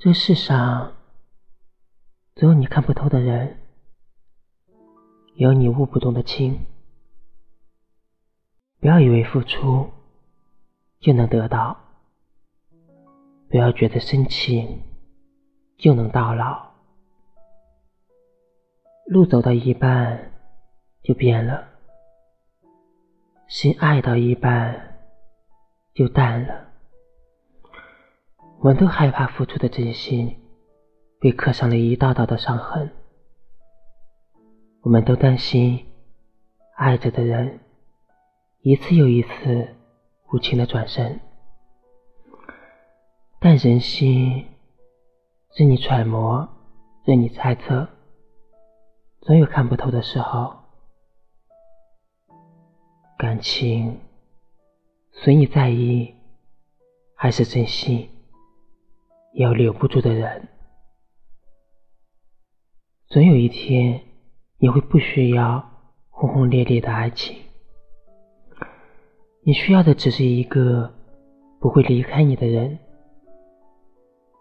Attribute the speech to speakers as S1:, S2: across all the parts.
S1: 这世上总有你看不透的人，有你悟不懂的情。不要以为付出就能得到，不要觉得深情就能到老。路走到一半就变了，心爱到一半就淡了。我们都害怕付出的真心被刻上了一道道的伤痕，我们都担心爱着的人一次又一次无情的转身，但人心任你揣摩，任你猜测，总有看不透的时候。感情随你在意还是珍要留不住的人，总有一天你会不需要轰轰烈烈的爱情，你需要的只是一个不会离开你的人。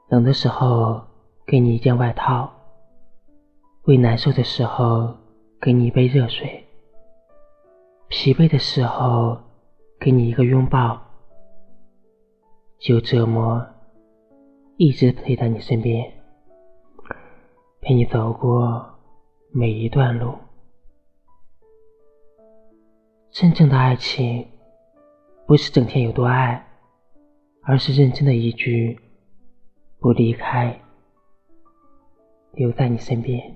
S1: 冷的时候给你一件外套，胃难受的时候给你一杯热水，疲惫的时候给你一个拥抱，就这么。一直陪在你身边，陪你走过每一段路。真正的爱情，不是整天有多爱，而是认真的一句“不离开”，留在你身边。